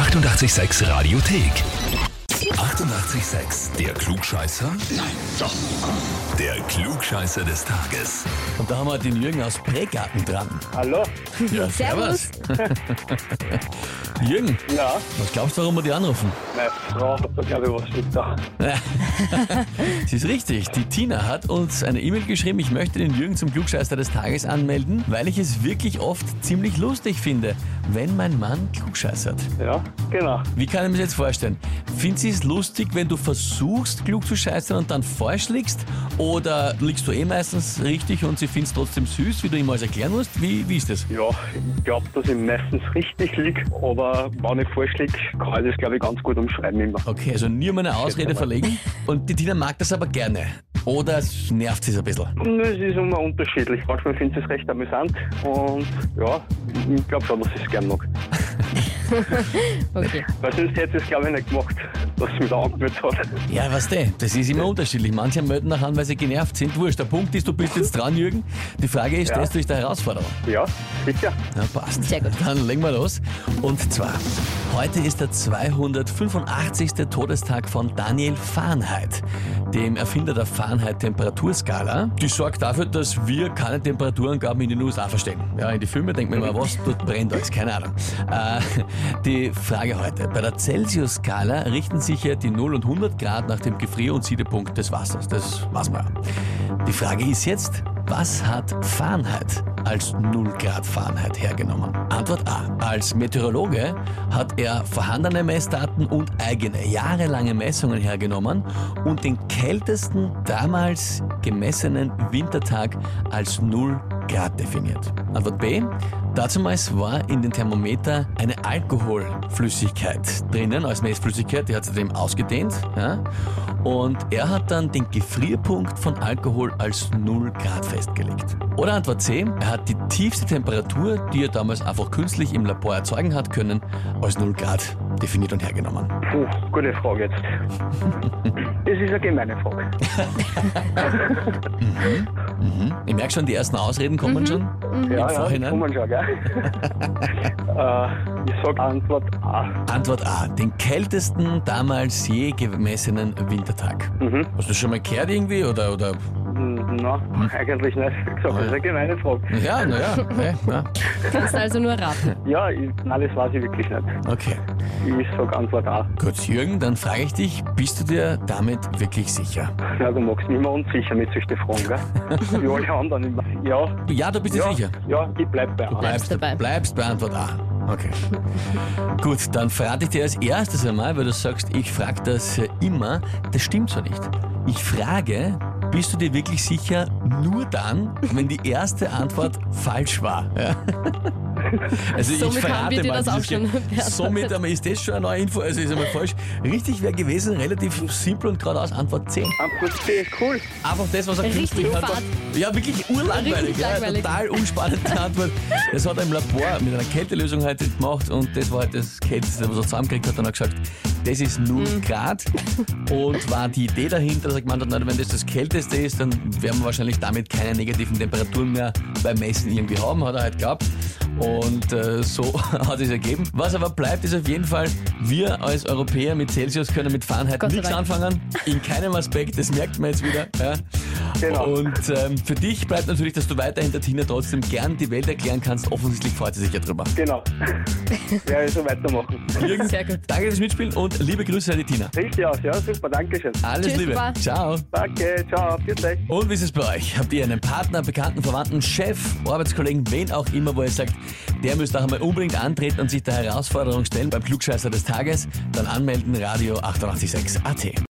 886 Radiothek. 88,6. Der Klugscheißer? Nein, doch. Der Klugscheißer des Tages. Und da haben wir den Jürgen aus Prägarten dran. Hallo? Ja, Servus. Jürgen, Ja, was glaubst du, warum wir die anrufen? meine Frau, da glaube ich, was steht da. Es ist richtig, die Tina hat uns eine E-Mail geschrieben, ich möchte den Jürgen zum Klugscheißer des Tages anmelden, weil ich es wirklich oft ziemlich lustig finde, wenn mein Mann klugscheißert. Ja, genau. Wie kann ich mir das jetzt vorstellen? Findet sie es lustig, wenn du versuchst, klug zu scheißern und dann falsch liegst? Oder liegst du eh meistens richtig und sie findet es trotzdem süß, wie du ihm alles erklären musst? Wie, wie ist das? Ja, ich glaube, dass ich meistens richtig liege, aber wenn ich falsch liege, kann ich das, glaube ich, ganz gut umschreiben immer. Okay, also nie um eine Ausrede verlegen. Und die Tina mag das aber gerne. Oder es nervt sie so ein bisschen. Es ist immer unterschiedlich. Manchmal finde ich es recht amüsant und ja, ich glaube schon, dass ich es gerne mag. Okay. Weil sonst hätte ich es, glaube ich, nicht gemacht, es mich da angemeldet hat. Ja, was du, das ist immer unterschiedlich. Manche melden nach an, weil sie genervt sind. Wurscht, der Punkt ist, du bist jetzt dran, Jürgen. Die Frage ist, Ja. stellst du dich der Herausforderung? Ja, sicher. Ja, passt. Sehr gut. Dann legen wir los. Und zwar, heute ist der 285. Todestag von Daniel Fahrenheit, dem Erfinder der Fahrenheit-Temperaturskala. Die sorgt dafür, dass wir keine Temperaturangaben in den USA verstehen. Ja, in die Filme denkt man immer, was, dort brennt alles, keine Ahnung. Äh, die Frage heute. Bei der Celsius-Skala richten sich ja die 0 und 100 Grad nach dem Gefrier- und Siedepunkt des Wassers. Das weiß man ja. Die Frage ist jetzt, was hat Fahrenheit als 0 Grad Fahrenheit hergenommen? Antwort A. Als Meteorologe hat er vorhandene Messdaten und eigene jahrelange Messungen hergenommen und den kältesten damals gemessenen Wintertag als 0 Grad definiert. Antwort B. Dazumals war in den Thermometer eine Alkoholflüssigkeit drinnen, als Messflüssigkeit, die hat sich dem ausgedehnt. Ja? Und er hat dann den Gefrierpunkt von Alkohol als 0 Grad festgelegt. Oder Antwort C, er hat die tiefste Temperatur, die er damals einfach künstlich im Labor erzeugen hat können, als 0 Grad definiert und hergenommen. Puh, gute Frage jetzt. Das ist eine gemeine Frage. Mhm. Ich merke schon, die ersten Ausreden kommen schon. Im Ja, Vorhinein. kann man schon, gell? äh, ich sage Antwort A. Antwort A, den kältesten damals je gemessenen Wintertag. Mhm. Hast du das schon mal gehört irgendwie? Oder, oder? Hm, Na, eigentlich nicht. Gesagt, das ist eine gemeine Frage. Ja, naja. Okay, ja. Kannst also nur raten. Ja, ich, nein, das weiß ich wirklich nicht. okay. Ich sage Antwort A. Gut, Jürgen, dann frage ich dich, bist du dir damit wirklich sicher? Ja, du magst mich immer unsicher mit solchen Fragen, gell? Wie alle anderen immer. Ja, Ja, du bist dir ja, sicher. ja, ich bleib bei A. Bleibst dabei. Bleibst bei Antwort A. Okay. Gut, dann verrate ich dir als erstes einmal, weil du sagst, ich frage das immer. Das stimmt so nicht. Ich frage, bist du dir wirklich sicher nur dann, wenn die erste Antwort falsch war? Ja? Also Somit ich haben verrate wir dir mal, das auch schon. Somit aber ist das schon eine neue Info, also ist einmal falsch. Richtig wäre gewesen, relativ simpel und geradeaus Antwort C. Antwort C, cool. Einfach das, was er Richtig künstlich hat. fad. Ja, wirklich urlangweilig. Richtig Ja, total unspannende Antwort. Das hat er im Labor mit einer Kältelösung heute gemacht und das war halt das Kälteste, was er zusammengekriegt hat. Und er hat gesagt, das ist 0 Mhm. Grad. Und war die Idee dahinter, dass er gemeint hat, na, wenn das das Kälteste ist, dann werden wir wahrscheinlich damit keine negativen Temperaturen mehr beim Messen irgendwie haben, hat er halt gehabt. Und äh, so hat es ergeben. Was aber bleibt, ist auf jeden Fall, wir als Europäer mit Celsius können mit Fahrenheit nichts anfangen. In keinem Aspekt, das merkt man jetzt wieder. Ja. Genau. Und ähm, für dich bleibt natürlich, dass du weiterhin der Tina trotzdem gern die Welt erklären kannst. Offensichtlich freut sie sich ja drüber. Genau. ja, ich so weitermachen. Jürgen, Sehr gut. danke fürs Mitspielen und liebe Grüße an die Tina. Richtig aus, ja, super, danke schön. Alles Tschüss, Liebe. Baba. Ciao. Danke, ciao, bis gleich. Und wie ist es bei euch? Habt ihr einen Partner, Bekannten, Verwandten, Chef, Arbeitskollegen, wen auch immer, wo ihr sagt, der müsste auch einmal unbedingt antreten und sich der Herausforderung stellen beim Klugscheißer des Tages? Dann anmelden, Radio 886 AT.